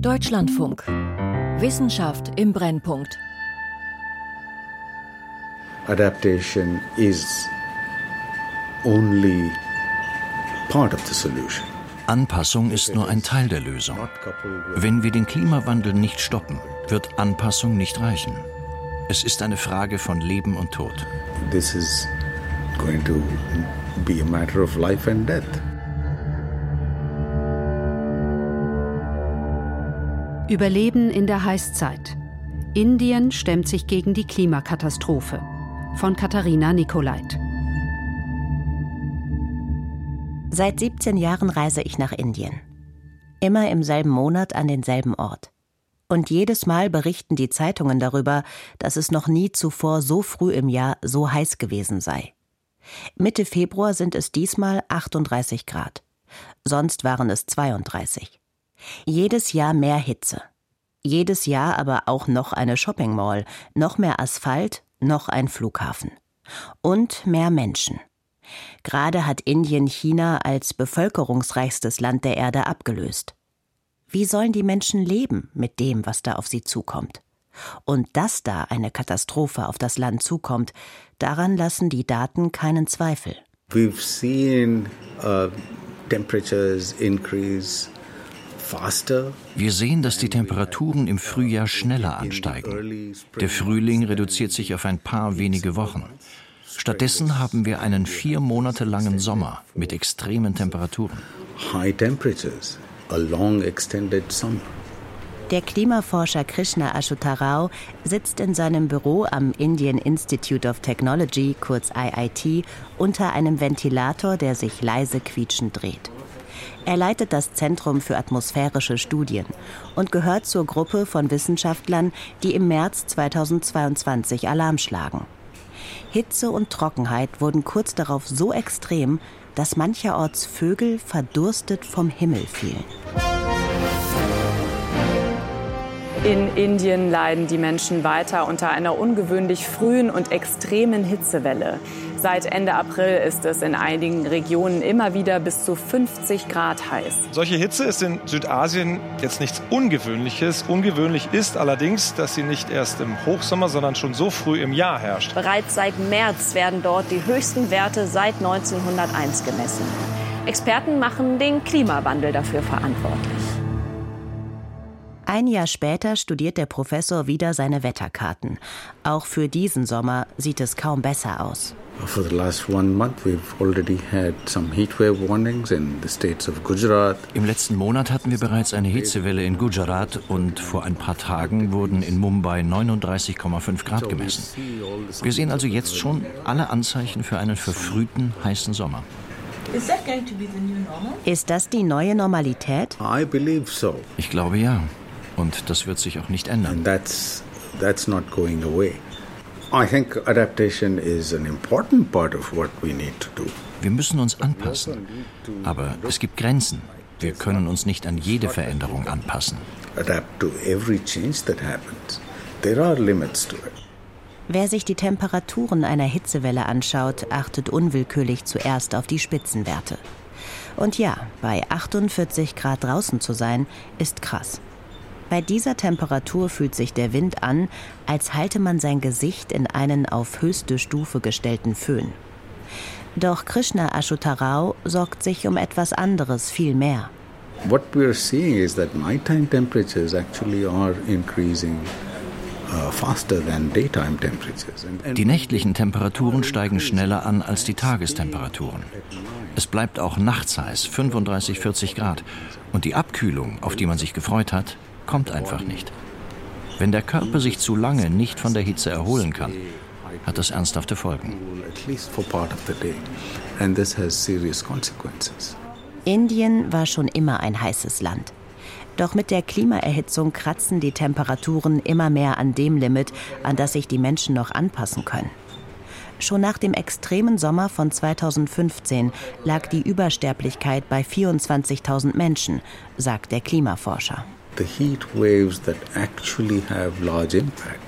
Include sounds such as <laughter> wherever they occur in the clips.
Deutschlandfunk. Wissenschaft im Brennpunkt. Adaptation is only part of the solution. Anpassung ist nur ein Teil der Lösung. Wenn wir den Klimawandel nicht stoppen, wird Anpassung nicht reichen. Es ist eine Frage von Leben und Tod. This is going to be a matter of life and death. Überleben in der Heißzeit. Indien stemmt sich gegen die Klimakatastrophe. Von Katharina Nikolait. Seit 17 Jahren reise ich nach Indien. Immer im selben Monat an denselben Ort. Und jedes Mal berichten die Zeitungen darüber, dass es noch nie zuvor so früh im Jahr so heiß gewesen sei. Mitte Februar sind es diesmal 38 Grad. Sonst waren es 32. Jedes Jahr mehr Hitze. Jedes Jahr aber auch noch eine Shopping Mall, noch mehr Asphalt, noch ein Flughafen. Und mehr Menschen. Gerade hat Indien China als bevölkerungsreichstes Land der Erde abgelöst. Wie sollen die Menschen leben mit dem, was da auf sie zukommt? Und dass da eine Katastrophe auf das Land zukommt, daran lassen die Daten keinen Zweifel. We've seen uh, temperatures increase wir sehen, dass die Temperaturen im Frühjahr schneller ansteigen. Der Frühling reduziert sich auf ein paar wenige Wochen. Stattdessen haben wir einen vier Monate langen Sommer mit extremen Temperaturen. Der Klimaforscher Krishna Ashutarao sitzt in seinem Büro am Indian Institute of Technology, kurz IIT, unter einem Ventilator, der sich leise quietschend dreht. Er leitet das Zentrum für atmosphärische Studien und gehört zur Gruppe von Wissenschaftlern, die im März 2022 Alarm schlagen. Hitze und Trockenheit wurden kurz darauf so extrem, dass mancherorts Vögel verdurstet vom Himmel fielen. In Indien leiden die Menschen weiter unter einer ungewöhnlich frühen und extremen Hitzewelle. Seit Ende April ist es in einigen Regionen immer wieder bis zu 50 Grad heiß. Solche Hitze ist in Südasien jetzt nichts Ungewöhnliches. Ungewöhnlich ist allerdings, dass sie nicht erst im Hochsommer, sondern schon so früh im Jahr herrscht. Bereits seit März werden dort die höchsten Werte seit 1901 gemessen. Experten machen den Klimawandel dafür verantwortlich. Ein Jahr später studiert der Professor wieder seine Wetterkarten. Auch für diesen Sommer sieht es kaum besser aus. For the last one month we've already had some heatwave warnings in the states of Gujarat. Im letzten Monat hatten wir bereits eine Hitzewelle in Gujarat und vor ein paar Tagen wurden in Mumbai 39,5 Grad gemessen. Wir sehen also jetzt schon alle Anzeichen für einen verfrühten heißen Sommer. Ist das die neue Normalität? Ich glaube ja. Und das wird sich auch nicht ändern. That's, that's not going away. I think adaptation is an important part of what we need to do. Wir müssen uns anpassen. Aber es gibt Grenzen. Wir können uns nicht an jede Veränderung anpassen. Adapt to every change that happens. There are limits to it. Wer sich die Temperaturen einer Hitzewelle anschaut, achtet unwillkürlich zuerst auf die Spitzenwerte. Und ja, bei 48 Grad draußen zu sein, ist krass. Bei dieser Temperatur fühlt sich der Wind an, als halte man sein Gesicht in einen auf höchste Stufe gestellten Föhn. Doch Krishna Ashutarao sorgt sich um etwas anderes viel mehr. What we are seeing is that nighttime temperatures actually are increasing uh, die nächtlichen Temperaturen steigen schneller an als die Tagestemperaturen. Es bleibt auch nachts heiß, 35, 40 Grad. Und die Abkühlung, auf die man sich gefreut hat, kommt einfach nicht. Wenn der Körper sich zu lange nicht von der Hitze erholen kann, hat das ernsthafte Folgen. Indien war schon immer ein heißes Land. Doch mit der Klimaerhitzung kratzen die Temperaturen immer mehr an dem Limit, an das sich die Menschen noch anpassen können. Schon nach dem extremen Sommer von 2015 lag die Übersterblichkeit bei 24.000 Menschen, sagt der Klimaforscher.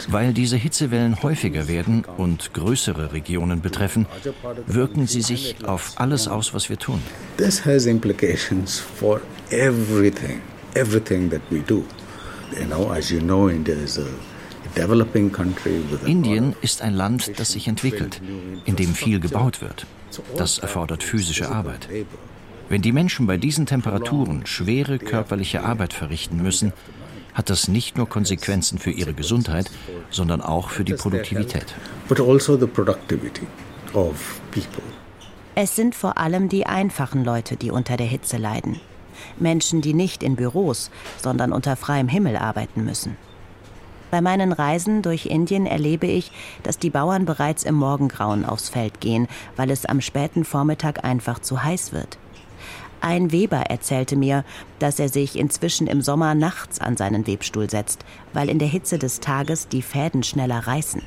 Weil diese Hitzewellen häufiger werden und größere Regionen betreffen, wirken sie sich auf alles aus, was wir tun. This has implications for everything, everything that we do. Indien ist ein Land, das sich entwickelt, in dem viel gebaut wird. Das erfordert physische Arbeit. Wenn die Menschen bei diesen Temperaturen schwere körperliche Arbeit verrichten müssen, hat das nicht nur Konsequenzen für ihre Gesundheit, sondern auch für die Produktivität. Also es sind vor allem die einfachen Leute, die unter der Hitze leiden. Menschen, die nicht in Büros, sondern unter freiem Himmel arbeiten müssen. Bei meinen Reisen durch Indien erlebe ich, dass die Bauern bereits im Morgengrauen aufs Feld gehen, weil es am späten Vormittag einfach zu heiß wird. Ein Weber erzählte mir, dass er sich inzwischen im Sommer nachts an seinen Webstuhl setzt, weil in der Hitze des Tages die Fäden schneller reißen.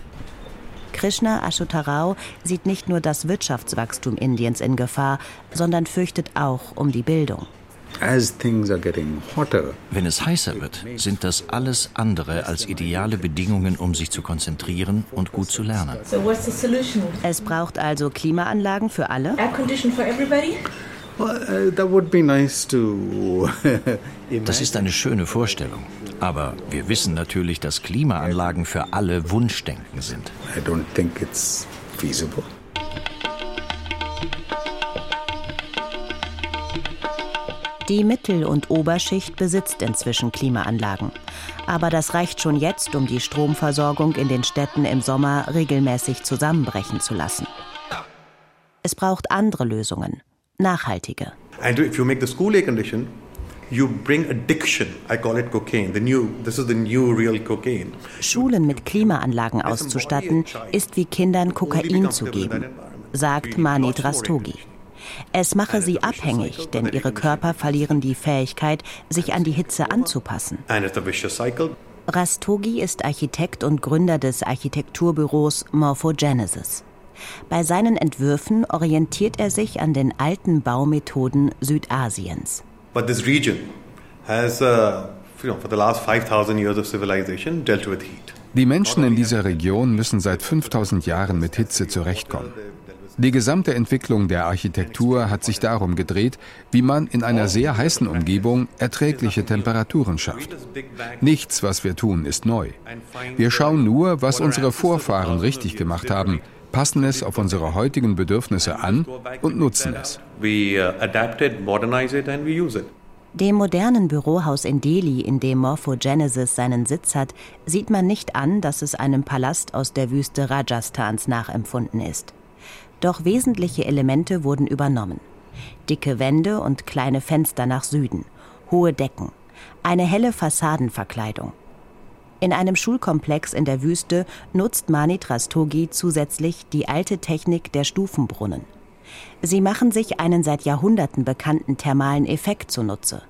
Krishna Ashutharao sieht nicht nur das Wirtschaftswachstum Indiens in Gefahr, sondern fürchtet auch um die Bildung. Wenn es heißer wird, sind das alles andere als ideale Bedingungen, um sich zu konzentrieren und gut zu lernen. Es braucht also Klimaanlagen für alle? <laughs> Das ist eine schöne Vorstellung. Aber wir wissen natürlich, dass Klimaanlagen für alle Wunschdenken sind. I don't think it's feasible. Die Mittel- und Oberschicht besitzt inzwischen Klimaanlagen. Aber das reicht schon jetzt, um die Stromversorgung in den Städten im Sommer regelmäßig zusammenbrechen zu lassen. Es braucht andere Lösungen, nachhaltige. And if you make the school air condition. Schulen mit Klimaanlagen auszustatten, ist wie Kindern Kokain zu geben, sagt Manit Rastogi. Es mache sie abhängig, denn ihre Körper verlieren die Fähigkeit, sich an die Hitze anzupassen. Rastogi ist Architekt und Gründer des Architekturbüros Morphogenesis. Bei seinen Entwürfen orientiert er sich an den alten Baumethoden Südasiens. But this region has, uh, you know, for the last 5000 years of civilization dealt with heat. Die Menschen in dieser Region müssen seit 5000 Jahren mit Hitze zurechtkommen. Die gesamte Entwicklung der Architektur hat sich darum gedreht, wie man in einer sehr heißen Umgebung erträgliche Temperaturen schafft. Nichts, was wir tun, ist neu. Wir schauen nur, was unsere Vorfahren richtig gemacht haben, passen es auf unsere heutigen Bedürfnisse an und nutzen es. Dem modernen Bürohaus in Delhi, in dem Morphogenesis seinen Sitz hat, sieht man nicht an, dass es einem Palast aus der Wüste Rajasthans nachempfunden ist. Doch wesentliche Elemente wurden übernommen. Dicke Wände und kleine Fenster nach Süden, hohe Decken, eine helle Fassadenverkleidung. In einem Schulkomplex in der Wüste nutzt Manit Rastogi zusätzlich die alte Technik der Stufenbrunnen. Sie machen sich einen seit Jahrhunderten bekannten thermalen Effekt zunutze.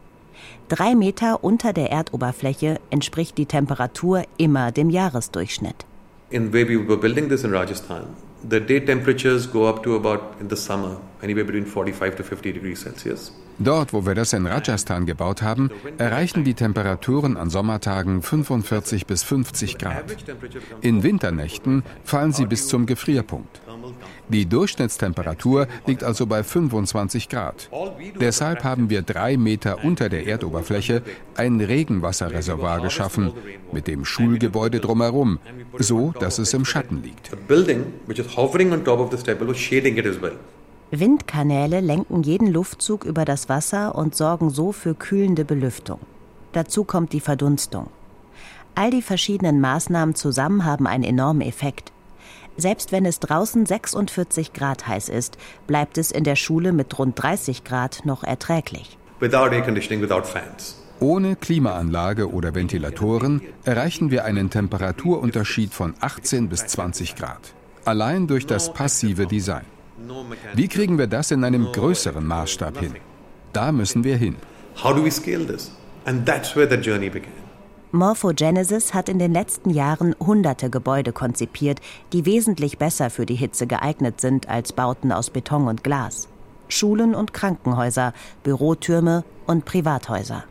Drei Meter unter der Erdoberfläche entspricht die Temperatur immer dem Jahresdurchschnitt. In where we were building this in Rajasthan, the day temperatures go up to about in the summer anywhere between 45 to 50 degrees Celsius. Dort, wo wir das in Rajasthan gebaut haben, erreichen die Temperaturen an Sommertagen 45 bis 50 Grad. In Winternächten fallen sie bis zum Gefrierpunkt. Die Durchschnittstemperatur liegt also bei 25 Grad. Deshalb haben wir drei Meter unter der Erdoberfläche ein Regenwasserreservoir geschaffen, mit dem Schulgebäude drumherum, so dass es im Schatten liegt. Windkanäle lenken jeden Luftzug über das Wasser und sorgen so für kühlende Belüftung. Dazu kommt die Verdunstung. All die verschiedenen Maßnahmen zusammen haben einen enormen Effekt. Selbst wenn es draußen 46 Grad heiß ist, bleibt es in der Schule mit rund 30 Grad noch erträglich. Ohne Klimaanlage oder Ventilatoren erreichen wir einen Temperaturunterschied von 18 bis 20 Grad. Allein durch das passive Design. Wie kriegen wir das in einem größeren Maßstab hin? Da müssen wir hin. How do we scale this? And that's where the journey began. Morphogenesis hat in den letzten Jahren hunderte Gebäude konzipiert, die wesentlich besser für die Hitze geeignet sind als Bauten aus Beton und Glas. Schulen und Krankenhäuser, Bürotürme und Privathäuser.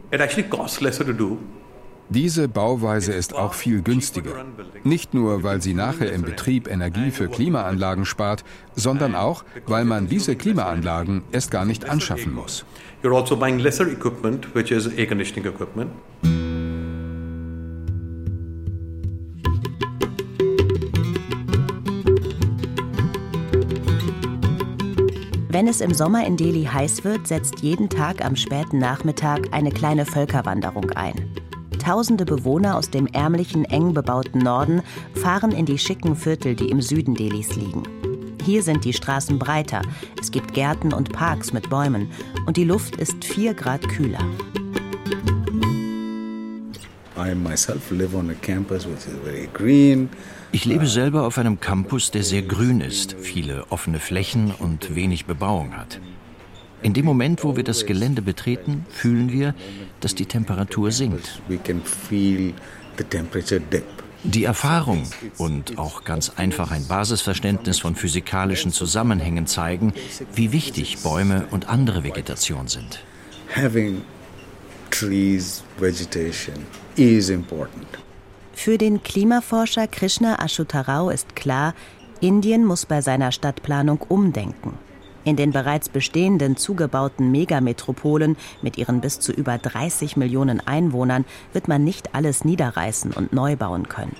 Diese Bauweise ist auch viel günstiger. Nicht nur, weil sie nachher im Betrieb Energie für Klimaanlagen spart, sondern auch, weil man diese Klimaanlagen erst gar nicht anschaffen muss. Wenn es im Sommer in Delhi heiß wird, setzt jeden Tag am späten Nachmittag eine kleine Völkerwanderung ein. Tausende Bewohner aus dem ärmlichen, eng bebauten Norden fahren in die schicken Viertel, die im Süden Delhis liegen. Hier sind die Straßen breiter, es gibt Gärten und Parks mit Bäumen und die Luft ist 4 Grad kühler. Ich lebe selber auf einem Campus, der sehr grün ist, viele offene Flächen und wenig Bebauung hat. In dem Moment, wo wir das Gelände betreten, fühlen wir, dass die Temperatur sinkt. Die Erfahrung und auch ganz einfach ein Basisverständnis von physikalischen Zusammenhängen zeigen, wie wichtig Bäume und andere Vegetation sind. Having trees, vegetation is important. Für den Klimaforscher Krishna Ashutarao ist klar, Indien muss bei seiner Stadtplanung umdenken. In den bereits bestehenden zugebauten Megametropolen mit ihren bis zu über 30 Millionen Einwohnern wird man nicht alles niederreißen und neu bauen können.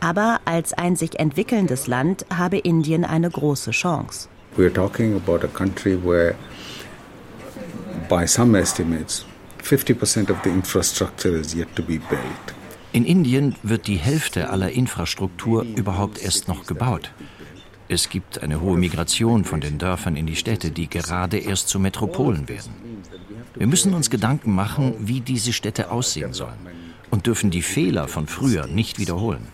Aber als ein sich entwickelndes Land habe Indien eine große Chance. We are talking about a country where by some estimates 50% of the infrastructure is yet to be built. In Indien wird die Hälfte aller Infrastruktur überhaupt erst noch gebaut. Es gibt eine hohe Migration von den Dörfern in die Städte, die gerade erst zu Metropolen werden. Wir müssen uns Gedanken machen, wie diese Städte aussehen sollen und dürfen die Fehler von früher nicht wiederholen.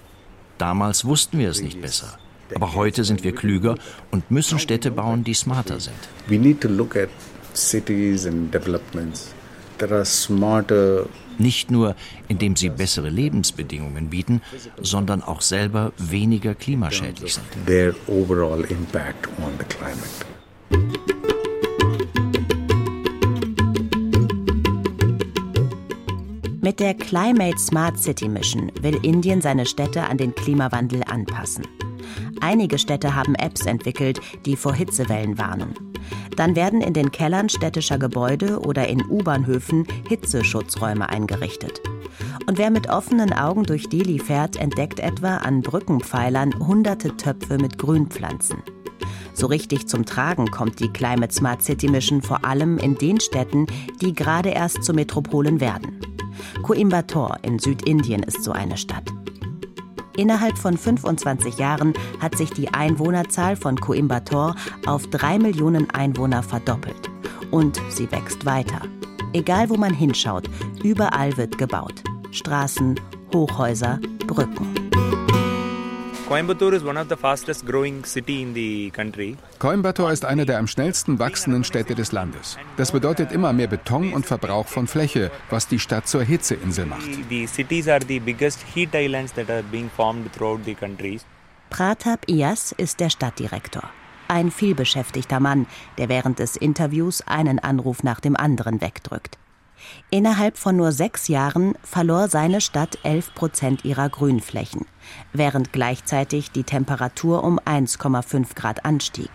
Damals wussten wir es nicht besser. Aber heute sind wir klüger und müssen Städte bauen, die smarter sind. We need to look at cities and developments that are smarter nicht nur, indem sie bessere Lebensbedingungen bieten, sondern auch selber weniger klimaschädlich sind. Their overall impact on the climate. Mit der Climate Smart City Mission will Indien seine Städte an den Klimawandel anpassen. Einige Städte haben Apps entwickelt, die vor Hitzewellen warnen. Dann werden in den Kellern städtischer Gebäude oder in U-Bahnhöfen Hitzeschutzräume eingerichtet. Und wer mit offenen Augen durch Delhi fährt, entdeckt etwa an Brückenpfeilern hunderte Töpfe mit Grünpflanzen. So richtig zum Tragen kommt die Climate Smart City Mission vor allem in den Städten, die gerade erst zu Metropolen werden. Coimbatore in Südindien ist so eine Stadt. Innerhalb von 25 Jahren hat sich die Einwohnerzahl von Coimbatore auf drei Millionen Einwohner verdoppelt. Und sie wächst weiter. Egal wo man hinschaut, überall wird gebaut. Straßen, Hochhäuser, Brücken. Coimbatore is one of the fastest growing city in the country. Coimbatore ist eine der am schnellsten wachsenden Städte des Landes. Das bedeutet immer mehr Beton und Verbrauch von Fläche, was die Stadt zur Hitzeinsel macht. The cities are the biggest heat islands that are being formed throughout the country. Pratap Iyas ist der Stadtdirektor. Ein vielbeschäftigter Mann, der während des Interviews einen Anruf nach dem anderen wegdrückt. Innerhalb von nur sechs Jahren verlor seine Stadt 11 Prozent ihrer Grünflächen, während gleichzeitig die Temperatur um 1,5 Grad anstieg.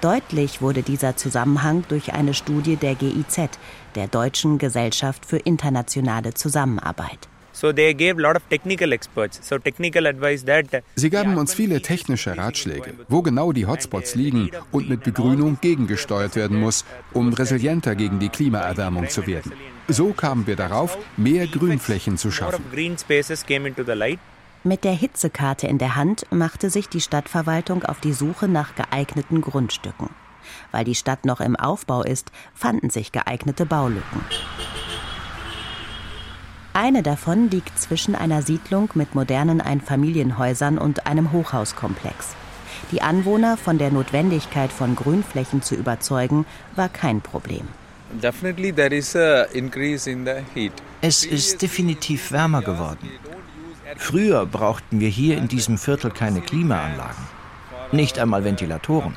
Deutlich wurde dieser Zusammenhang durch eine Studie der GIZ, der Deutschen Gesellschaft für internationale Zusammenarbeit. So they gave lot of technical experts. So technical advice that Sie gaben uns viele technische Ratschläge, wo genau die Hotspots liegen und mit Begrünung gegengesteuert werden muss, um resilienter gegen die Klimaerwärmung zu werden. So kamen wir darauf, mehr Grünflächen zu schaffen. Mit der Hitzekarte in der Hand machte sich die Stadtverwaltung auf die Suche nach geeigneten Grundstücken. Weil die Stadt noch im Aufbau ist, fanden sich geeignete Baulücken. Eine davon liegt zwischen einer Siedlung mit modernen Einfamilienhäusern und einem Hochhauskomplex. Die Anwohner von der Notwendigkeit von Grünflächen zu überzeugen, war kein Problem. Es ist definitiv wärmer geworden. Früher brauchten wir hier in diesem Viertel keine Klimaanlagen, nicht einmal Ventilatoren.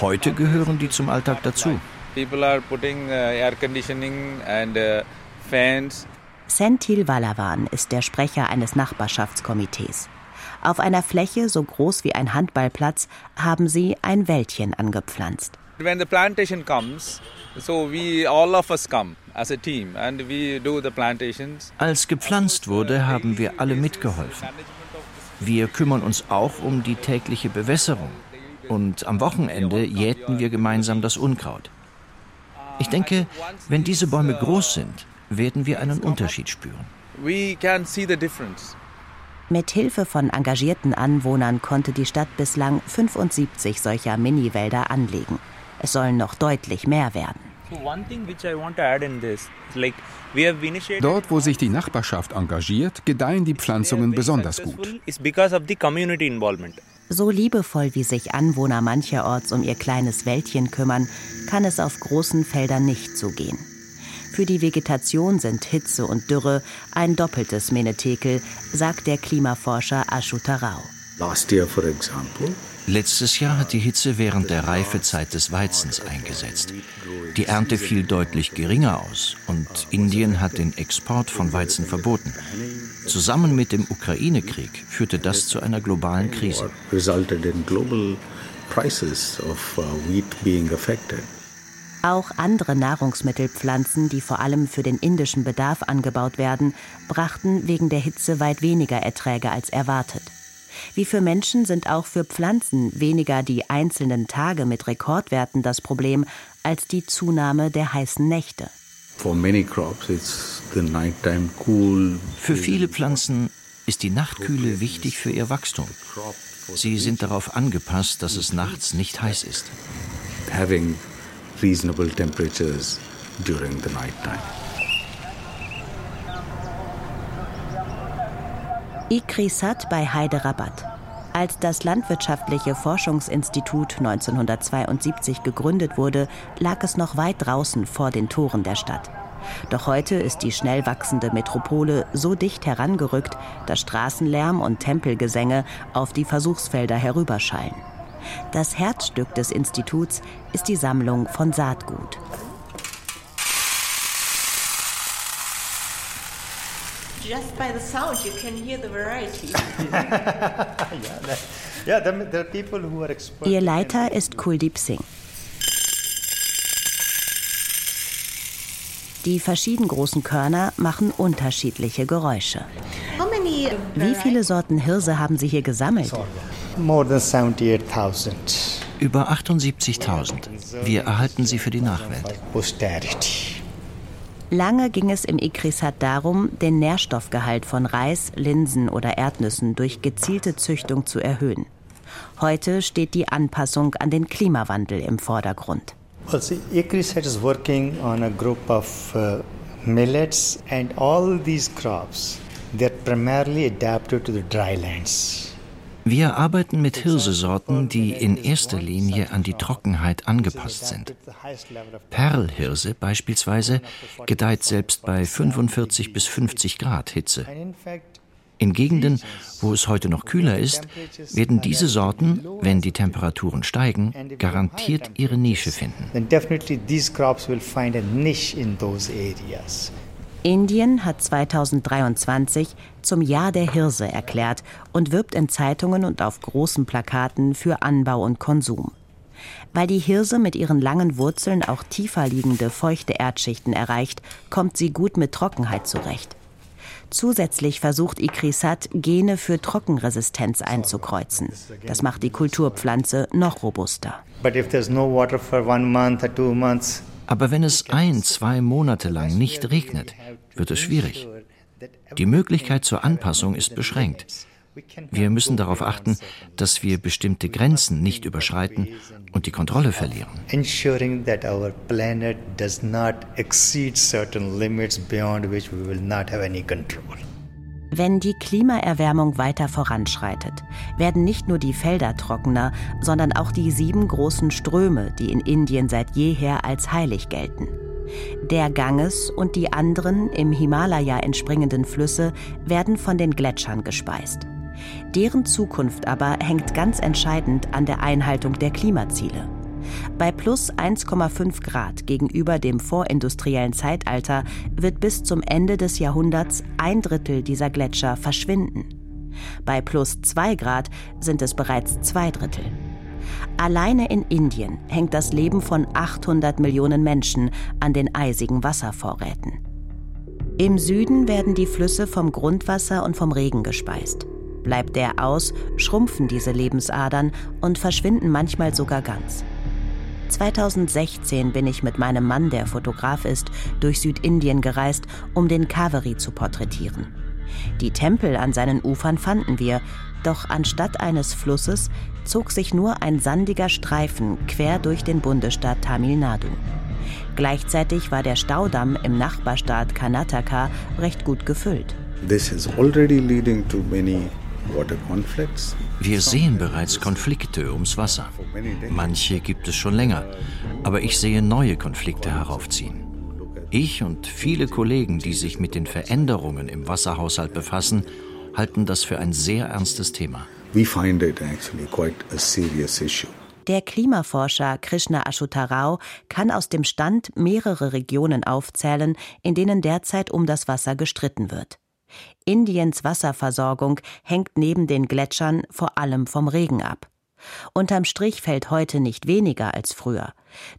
Heute gehören die zum Alltag dazu. People are putting air conditioning and fans. Senthil Valavan ist der Sprecher eines Nachbarschaftskomitees. Auf einer Fläche so groß wie ein Handballplatz haben sie ein Wäldchen angepflanzt. When the plantation comes, so we all of us come as a team and we do the plantations. Als gepflanzt wurde, haben wir alle mitgeholfen. Wir kümmern uns auch um die tägliche Bewässerung. Und am Wochenende jäten wir gemeinsam das Unkraut. Ich denke, wenn diese Bäume groß sind, werden wir einen Unterschied spüren. Mit Hilfe von engagierten Anwohnern konnte die Stadt bislang 75 solcher Mini-Wälder anlegen. Es sollen noch deutlich mehr werden. Dort, wo sich die Nachbarschaft engagiert, gedeihen die Pflanzungen besonders gut. So liebevoll wie sich Anwohner mancherorts um ihr kleines Wäldchen kümmern, kann es auf großen Feldern nicht zugehen. Für die Vegetation sind Hitze und Dürre ein doppeltes Menetekel, sagt der Klimaforscher Ashuta Rao. Last year, for example, Letztes Jahr hat die Hitze während der Reifezeit des Weizens eingesetzt. Die Ernte fiel deutlich geringer aus und Indien hat den Export von Weizen verboten. Zusammen mit dem Ukraine-Krieg führte das zu einer globalen Krise. Auch andere Nahrungsmittelpflanzen, die vor allem für den indischen Bedarf angebaut werden, brachten wegen der Hitze weit weniger Erträge als erwartet. Wie für Menschen sind auch für Pflanzen weniger die einzelnen Tage mit Rekordwerten das Problem als die Zunahme der heißen Nächte. Für viele Pflanzen ist die Nachtkühle wichtig für ihr Wachstum. Sie sind darauf angepasst, dass es nachts nicht heiß ist. Having reasonable temperatures during the night time. Ikrisat bei Hyderabad. Als das Landwirtschaftliche Forschungsinstitut 1972 gegründet wurde, lag es noch weit draußen vor den Toren der Stadt. Doch heute ist die schnell wachsende Metropole so dicht herangerückt, dass Straßenlärm und Tempelgesänge auf die Versuchsfelder herüberschallen. Das Herzstück des Instituts ist die Sammlung von Saatgut. just by the sound you can hear the variety. yeah, there are people who are expert Ihr Leiter ist Kuldeep Singh. Die verschieden großen Körner machen unterschiedliche Geräusche. Wie viele Sorten Hirse haben Sie hier gesammelt? Über 78.000. Wir erhalten sie für die Nachwelt. Lange ging es im Ikrisat darum, den Nährstoffgehalt von Reis, Linsen oder Erdnüssen durch gezielte Züchtung zu erhöhen. Heute steht die Anpassung an den Klimawandel im Vordergrund. See, Ikrisat is working on a group of uh, millets and all these crops. They're primarily adapted to the drylands. Wir arbeiten mit Hirsesorten, die in erster Linie an die Trockenheit angepasst sind. Perlhirse beispielsweise gedeiht selbst bei 45 bis 50 Grad Hitze. In Gegenden, wo es heute noch kühler ist, werden diese Sorten, wenn die Temperaturen steigen, garantiert ihre Nische finden. Indien hat 2023 zum Jahr der Hirse erklärt und wirbt in Zeitungen und auf großen Plakaten für Anbau und Konsum. Weil die Hirse mit ihren langen Wurzeln auch tiefer liegende feuchte Erdschichten erreicht, kommt sie gut mit Trockenheit zurecht. Zusätzlich versucht Ikrisat, Gene für Trockenresistenz einzukreuzen. Das macht die Kulturpflanze noch robuster. Aber wenn es ein, zwei Monate lang nicht regnet, wird es schwierig. Die Möglichkeit zur Anpassung ist beschränkt. Wir müssen darauf achten, dass wir bestimmte Grenzen nicht überschreiten und die Kontrolle verlieren. Ensuring that our planet does not exceed certain limits beyond which we will not have any control. Wenn die Klimaerwärmung weiter voranschreitet, werden nicht nur die Felder trockener, sondern auch die sieben großen Ströme, die in Indien seit jeher als heilig gelten. Der Ganges und die anderen im Himalaya entspringenden Flüsse werden von den Gletschern gespeist. Deren Zukunft aber hängt ganz entscheidend an der Einhaltung der Klimaziele. Bei plus 1,5 Grad gegenüber dem vorindustriellen Zeitalter wird bis zum Ende des Jahrhunderts ein Drittel dieser Gletscher verschwinden. Bei plus 2 Grad sind es bereits zwei Drittel. Alleine in Indien hängt das Leben von 800 Millionen Menschen an den eisigen Wasservorräten. Im Süden werden die Flüsse vom Grundwasser und vom Regen gespeist. Bleibt der aus, schrumpfen diese Lebensadern und verschwinden manchmal sogar ganz. 2016 bin ich mit meinem Mann, der Fotograf ist, durch Südindien gereist, um den Kaveri zu porträtieren. Die Tempel an seinen Ufern fanden wir, doch anstatt eines Flusses zog sich nur ein sandiger Streifen quer durch den Bundesstaat Tamil Nadu. Gleichzeitig war der Staudamm im Nachbarstaat Karnataka recht gut gefüllt. This is already leading to many water conflicts. Wir sehen bereits Konflikte ums Wasser. Manche gibt es schon länger, aber ich sehe neue Konflikte heraufziehen. Ich und viele Kollegen, die sich mit den Veränderungen im Wasserhaushalt befassen, halten das für ein sehr ernstes Thema. We find it actually quite a serious issue. Der Klimaforscher Krishna Ashutarao kann aus dem Stand mehrere Regionen aufzählen, in denen derzeit um das Wasser gestritten wird. Indiens Wasserversorgung hängt neben den Gletschern vor allem vom Regen ab. Unterm Strich fällt heute nicht weniger als früher.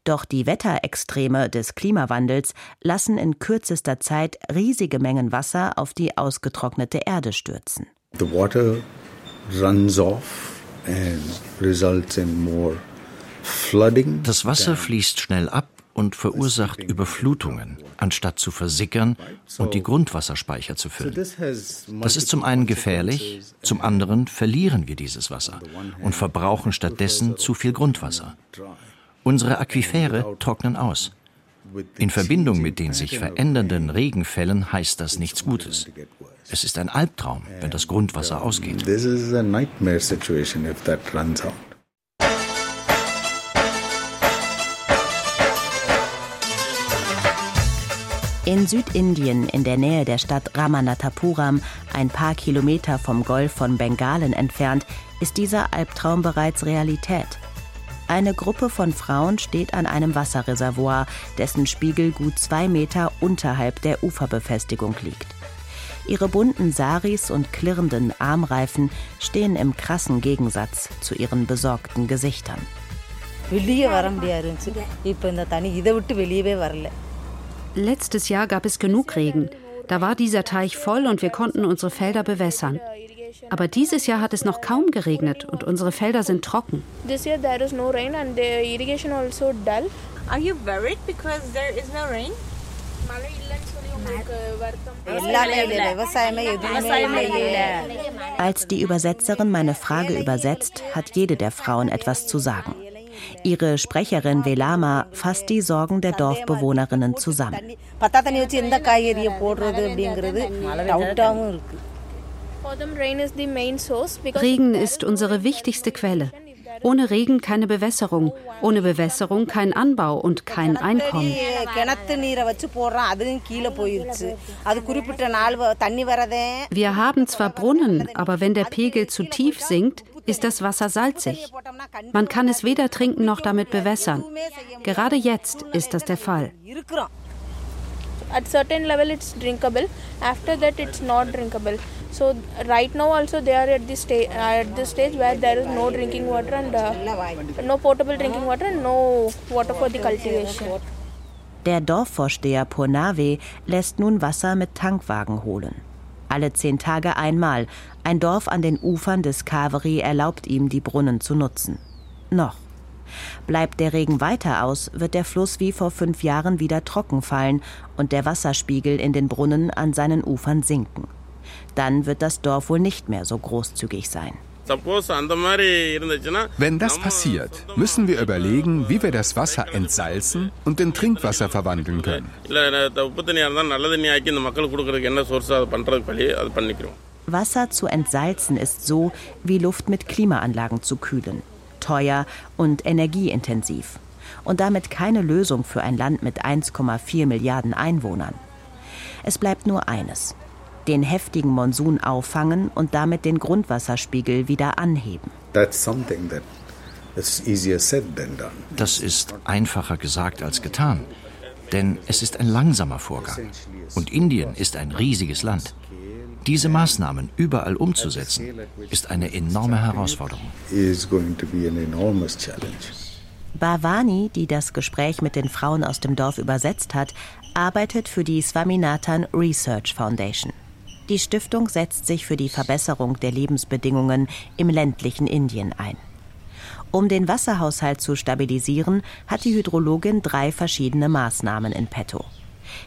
Doch die Wetterextreme des Klimawandels lassen in kürzester Zeit riesige Mengen Wasser auf die ausgetrocknete Erde stürzen. The water runs off and results in more. Das Wasser fließt schnell ab und verursacht Überflutungen, anstatt zu versickern und die Grundwasserspeicher zu füllen. Das ist zum einen gefährlich, zum anderen verlieren wir dieses Wasser und verbrauchen stattdessen zu viel Grundwasser. Unsere Aquifere trocknen aus. In Verbindung mit den sich verändernden Regenfällen heißt das nichts Gutes. Es ist ein Albtraum, wenn das Grundwasser ausgeht. This is a nightmare situation if that runs out. In Südindien, in der Nähe der Stadt Ramanathapuram, ein paar Kilometer vom Golf von Bengalen entfernt, ist dieser Albtraum bereits Realität. Eine Gruppe von Frauen steht an einem Wasserreservoir, dessen Spiegel gut zwei Meter unterhalb der Uferbefestigung liegt. Ihre bunten Saris und klirrenden Armreifen stehen im krassen Gegensatz zu ihren besorgten Gesichtern. வெளியே வர முடியாது இருந்துச்சு இப்போ இந்த தண்ணி இதை விட்டு வெளியவே வரல Letztes Jahr gab es genug Regen. Da war dieser Teich voll und wir konnten unsere Felder bewässern. Aber dieses Jahr hat es noch kaum geregnet und unsere Felder sind trocken. Als die Übersetzerin meine Frage übersetzt, hat jede der Frauen etwas zu sagen. Ihre Sprecherin Velama fasst die Sorgen der Dorfbewohnerinnen zusammen. Regen ist unsere wichtigste Quelle. Ohne Regen keine Bewässerung, ohne Bewässerung kein Anbau und kein Einkommen. Wir haben zwar Brunnen, aber wenn der Pegel zu tief sinkt, ist das Wasser salzig. Man kann es weder trinken noch damit bewässern. Gerade jetzt ist das der Fall. Der Dorfvorsteher Purnave lässt nun Wasser mit Tankwagen holen. Alle zehn Tage einmal, ein Dorf an den Ufern des Kaveri erlaubt ihm, die Brunnen zu nutzen. Noch. Bleibt der Regen weiter aus, wird der Fluss wie vor fünf Jahren wieder trocken fallen und der Wasserspiegel in den Brunnen an seinen Ufern sinken. Dann wird das Dorf wohl nicht mehr so großzügig sein. Wenn das passiert, müssen wir überlegen, wie wir das Wasser entsalzen und in Trinkwasser verwandeln können. Wasser zu entsalzen ist so, wie Luft mit Klimaanlagen zu kühlen. Teuer und energieintensiv. Und damit keine Lösung für ein Land mit 1,4 Milliarden Einwohnern. Es bleibt nur eines. Den heftigen Monsun auffangen und damit den Grundwasserspiegel wieder anheben. That's something that is easier said than done. Das ist einfacher gesagt als getan. Denn es ist ein langsamer Vorgang. Und Indien ist ein riesiges Land. Diese Maßnahmen überall umzusetzen, ist eine enorme Herausforderung. Is going to be an enormous challenge. Bhavani, die das Gespräch mit den Frauen aus dem Dorf übersetzt hat, arbeitet für die Swaminathan Research Foundation. Die Stiftung setzt sich für die Verbesserung der Lebensbedingungen im ländlichen Indien ein. Um den Wasserhaushalt zu stabilisieren, hat die Hydrologin drei verschiedene Maßnahmen in petto.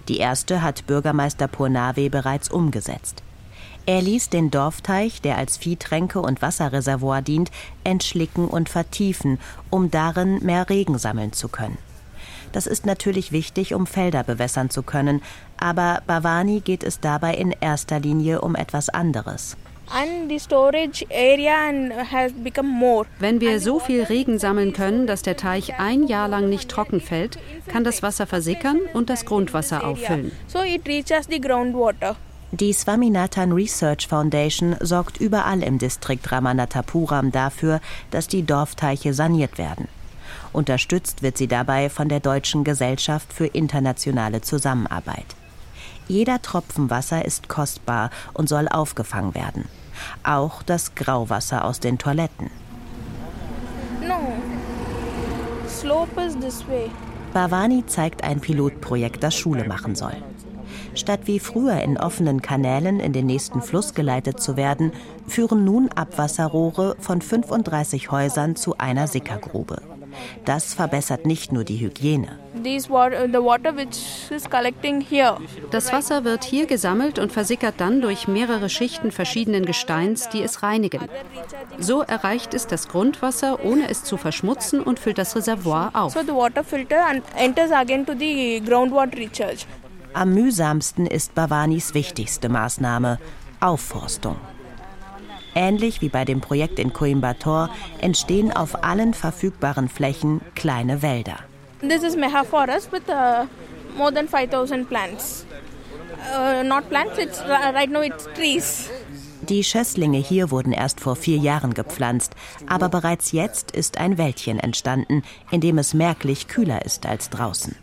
Die erste hat Bürgermeister Purnave bereits umgesetzt. Er ließ den Dorfteich, der als Viehtränke und Wasserreservoir dient, entschlicken und vertiefen, um darin mehr Regen sammeln zu können. Das ist natürlich wichtig, um Felder bewässern zu können, aber Bhavani geht es dabei in erster Linie um etwas anderes. Wenn wir so viel Regen sammeln können, dass der Teich ein Jahr lang nicht trocken fällt, kann das Wasser versickern und das Grundwasser auffüllen. Die Swaminathan Research Foundation sorgt überall im Distrikt Ramanathapuram dafür, dass die Dorfteiche saniert werden. Unterstützt wird sie dabei von der Deutschen Gesellschaft für internationale Zusammenarbeit. Jeder Tropfen Wasser ist kostbar und soll aufgefangen werden. Auch das Grauwasser aus den Toiletten. No. Slope is this way. Bhavani zeigt ein Pilotprojekt, das Schule machen soll. Statt wie früher in offenen Kanälen in den nächsten Fluss geleitet zu werden, führen nun Abwasserrohre von 35 Häusern zu einer Sickergrube. Das verbessert nicht nur die Hygiene. Das Wasser wird hier gesammelt und versickert dann durch mehrere Schichten verschiedenen Gesteins, die es reinigen. So erreicht es das Grundwasser, ohne es zu verschmutzen und füllt das Reservoir auf. Am mühsamsten ist Bhavanis wichtigste Maßnahme Aufforstung. Ähnlich wie bei dem Projekt in Coimbatore entstehen auf allen verfügbaren Flächen kleine Wälder. This is Meha Forest with uh, more than 5000 plants. Uh, not plants, it's, right now it's trees. Die Schösslinge hier wurden erst vor vier Jahren gepflanzt, aber bereits jetzt ist ein Wäldchen entstanden, in dem es merklich kühler ist als draußen.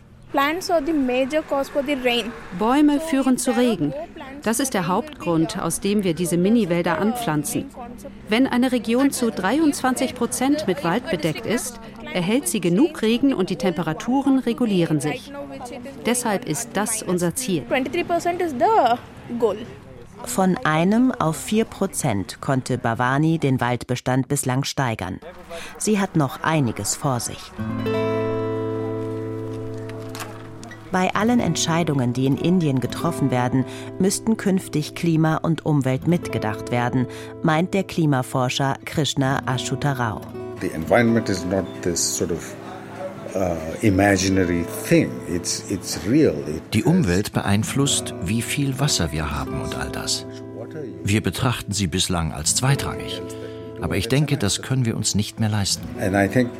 Bäume führen zu Regen. Das ist der Hauptgrund, aus dem wir diese Mini-Wälder anpflanzen. Wenn eine Region zu 23 Prozent mit Wald bedeckt ist, erhält sie genug Regen und die Temperaturen regulieren sich. Deshalb ist das unser Ziel. Von einem auf vier Prozent konnte Bhavani den Waldbestand bislang steigern. Sie hat noch einiges vor sich. Bei allen Entscheidungen, die in Indien getroffen werden, müssten künftig Klima und Umwelt mitgedacht werden, meint der Klimaforscher Krishna Ashutharao. The environment is not this sort of uh, die Umwelt beeinflusst, wie viel Wasser wir haben und all das. Wir betrachten sie bislang als zweitrangig. Aber ich denke, das können wir uns nicht mehr leisten. And I think,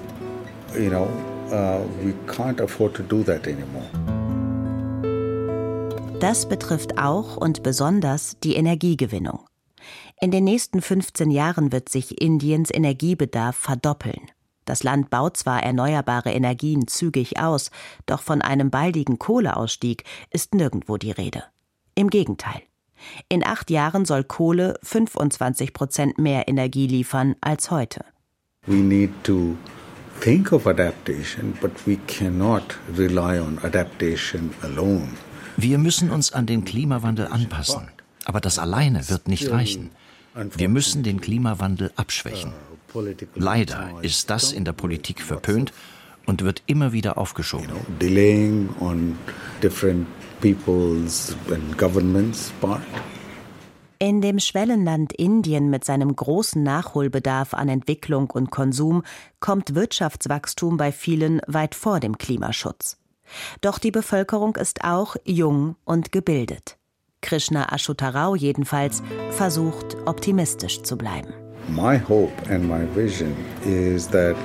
you know, uh, we can't afford to do that anymore. Das betrifft auch und besonders die Energiegewinnung. In den nächsten 15 Jahren wird sich Indiens Energiebedarf verdoppeln. Das Land baut zwar erneuerbare Energien zügig aus, doch von einem baldigen Kohleausstieg ist nirgendwo die Rede. Im Gegenteil. In acht Jahren soll Kohle 25 Prozent mehr Energie liefern als heute. We need to think of adaptation, but we cannot rely on adaptation alone. Wir müssen uns an den Klimawandel anpassen. Aber das alleine wird nicht reichen. Wir müssen den Klimawandel abschwächen. Leider ist das in der Politik verpönt und wird immer wieder aufgeschoben. Delaying on different people's and governments' part. In dem Schwellenland Indien mit seinem großen Nachholbedarf an Entwicklung und Konsum kommt Wirtschaftswachstum bei vielen weit vor dem Klimaschutz. Doch die Bevölkerung ist auch jung und gebildet. Krishna Ashutharao jedenfalls versucht optimistisch zu bleiben. My hope and my vision is that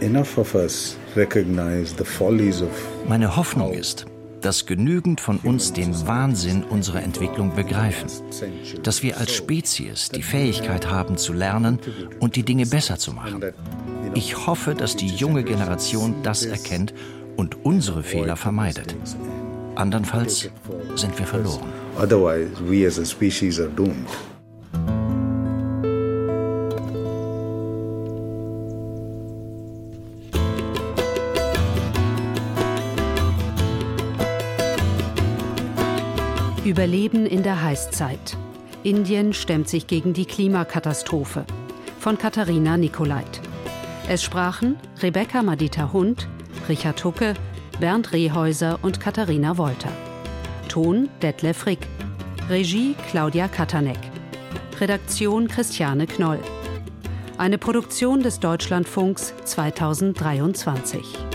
enough of us recognize the follies of Meine Hoffnung ist, dass genügend von uns den Wahnsinn unserer Entwicklung begreifen, dass wir als Spezies die Fähigkeit haben zu lernen und die Dinge besser zu machen. Ich hoffe, dass die junge Generation das erkennt und unsere Fehler vermeidet. Andernfalls sind wir verloren. Otherwise, we as a species are doomed. Überleben in der Heißzeit. Indien stemmt sich gegen die Klimakatastrophe von Katharina Nikolait. Es sprachen Rebecca Madita Hund, Richard Hucke, Bernd Rehäuser und Katharina Wolter. Ton Detlef Rick. Regie Claudia Katanek. Redaktion Christiane Knoll. Eine Produktion des Deutschlandfunks 2023.